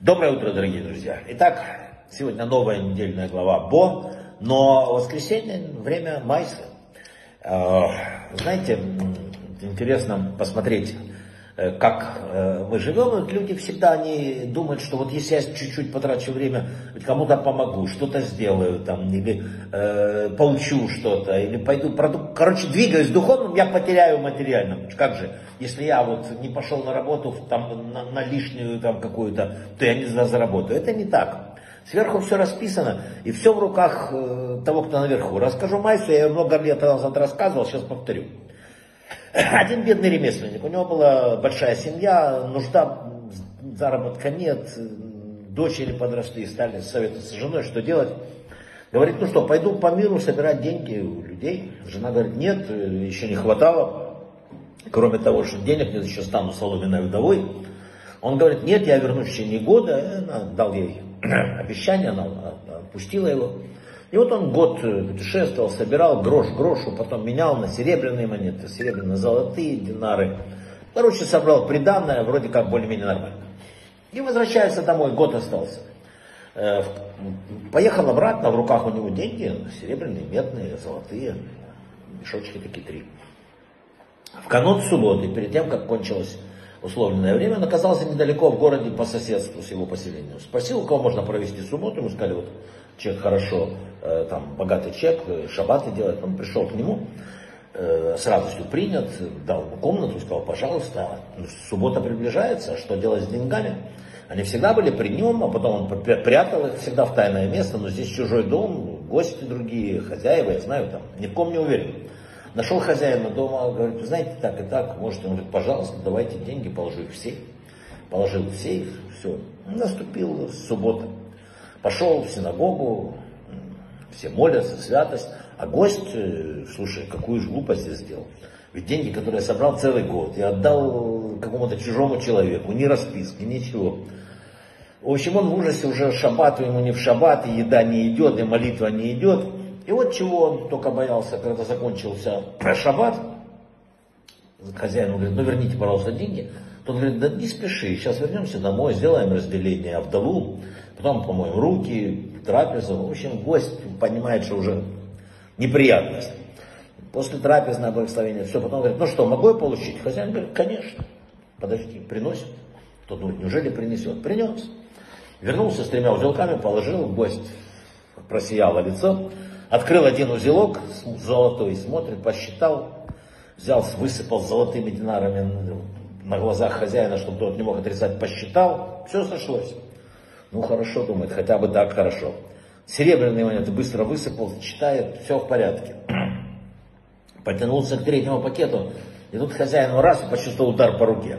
Доброе утро, дорогие друзья. Итак, сегодня новая недельная глава Бо, но воскресенье, время Майса. Э, знаете, интересно посмотреть как э, мы живем, люди всегда они думают, что вот если я чуть-чуть потрачу время, кому-то помогу, что-то сделаю там, или э, получу что-то, или пойду, проду... короче, двигаюсь духовным, я потеряю материальным. Как же, если я вот не пошел на работу там, на, на лишнюю там какую-то, то я не заработаю. Это не так. Сверху все расписано, и все в руках э, того, кто наверху. Расскажу Майсу, я много лет назад рассказывал, сейчас повторю. Один бедный ремесленник, у него была большая семья, нужда, заработка нет, дочери подросли, стали советоваться с женой, что делать. Говорит, ну что, пойду по миру собирать деньги у людей. Жена говорит, нет, еще не хватало. Кроме того, что денег нет, еще стану соломенной вдовой. Он говорит, нет, я вернусь в течение года. Она дал ей обещание, она отпустила его. И вот он год э, путешествовал, собирал грош грошу, потом менял на серебряные монеты, серебряные, золотые динары. Короче, собрал приданное, вроде как более-менее нормально. И возвращается домой, год остался. Э, поехал обратно, в руках у него деньги, серебряные, медные, золотые, мешочки такие три. В канун субботы, перед тем, как кончилось условленное время, он оказался недалеко в городе по соседству с его поселением. Спросил, у кого можно провести субботу, ему сказали, вот человек хорошо, э, там, богатый человек, э, шабаты делает, он пришел к нему, э, с радостью принят, дал ему комнату, сказал, пожалуйста, ну, суббота приближается, что делать с деньгами? Они всегда были при нем, а потом он прятал их всегда в тайное место, но здесь чужой дом, гости другие, хозяева, я знаю, там, ни в ком не уверен. Нашел хозяина дома, говорит, знаете, так и так, можете, он говорит, пожалуйста, давайте деньги, положу их в сейф. Положил в сейф, все. Наступила суббота. Пошел в синагогу, все молятся, святость, а гость, э, слушай, какую же глупость я сделал. Ведь деньги, которые я собрал целый год, я отдал какому-то чужому человеку, ни расписки, ничего. В общем, он в ужасе уже шаббату ему не в шаббат, и еда не идет, и молитва не идет. И вот чего он только боялся, когда закончился шаббат, хозяин говорит, ну верните, пожалуйста, деньги. Тот говорит, да не спеши, сейчас вернемся домой, сделаем разделение Авдалу, потом помоем руки, трапезу. В общем, гость понимает, что уже неприятность. После трапезы благословения, все, потом говорит, ну что, могу я получить? Хозяин говорит, конечно. Подожди, приносит. Тот думает, неужели принесет? Принес. Вернулся с тремя узелками, положил, гость просияло лицо, открыл один узелок золотой, смотрит, посчитал, взял, высыпал золотыми динарами на глазах хозяина, чтобы тот не мог отрицать, посчитал, все сошлось. Ну хорошо, думает, хотя бы так хорошо. Серебряные монеты быстро высыпал, читает, все в порядке. Потянулся к третьему пакету, и тут хозяин раз почувствовал удар по руке.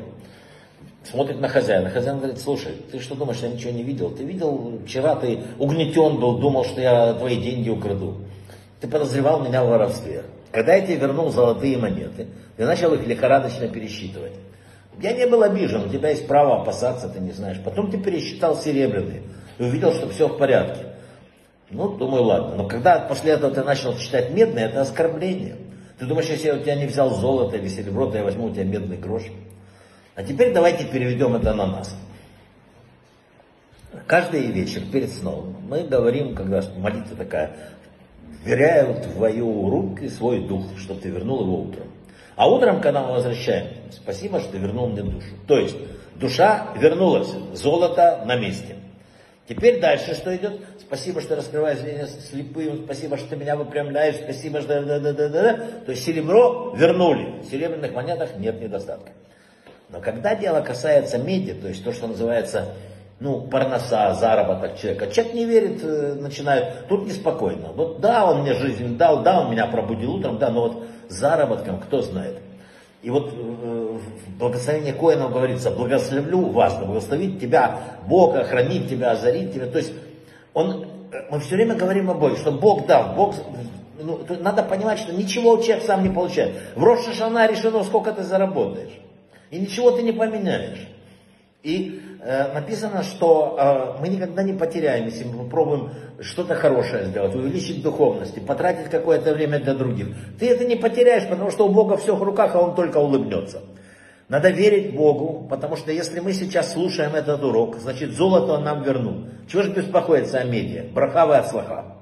Смотрит на хозяина. Хозяин говорит, слушай, ты что думаешь, я ничего не видел? Ты видел, вчера ты угнетен был, думал, что я твои деньги украду. Ты подозревал меня в воровстве. Когда я тебе вернул золотые монеты, ты начал их лихорадочно пересчитывать. Я не был обижен, у тебя есть право опасаться, ты не знаешь. Потом ты пересчитал серебряные и увидел, что все в порядке. Ну, думаю, ладно. Но когда после этого ты начал читать медные, это оскорбление. Ты думаешь, если я у тебя не взял золото или серебро, то я возьму у тебя медный грош. А теперь давайте переведем это на нас. Каждый вечер перед сном мы говорим, когда молитва такая, вверяю в твою руки свой дух, чтобы ты вернул его утром. А утром, когда мы возвращаем, спасибо, что вернул мне душу. То есть, душа вернулась, золото на месте. Теперь дальше что идет? Спасибо, что раскрываешь зрение слепым, спасибо, что ты меня выпрямляешь, спасибо, что... Да, да, да, да, да. То есть серебро вернули, в серебряных монетах нет недостатка. Но когда дело касается меди, то есть то, что называется ну, парноса, заработок человека. Человек не верит, э, начинает, тут неспокойно. Вот да, он мне жизнь дал, да, он меня пробудил утром, да, но вот заработком кто знает. И вот э, в благословении Коина говорится, благословлю вас, благословить тебя, Бог охранит тебя, озарит тебя. То есть он, э, мы все время говорим о Боге, что Бог дал, Бог ну, надо понимать, что ничего человек сам не получает. В Рошашана решено, сколько ты заработаешь. И ничего ты не поменяешь. И э, написано, что э, мы никогда не потеряем, если мы попробуем что-то хорошее сделать, увеличить духовность, потратить какое-то время для других. Ты это не потеряешь, потому что у Бога все в руках, а Он только улыбнется. Надо верить Богу, потому что если мы сейчас слушаем этот урок, значит золото он нам вернул. Чего же беспокоиться о медиа? Брахава от слаха.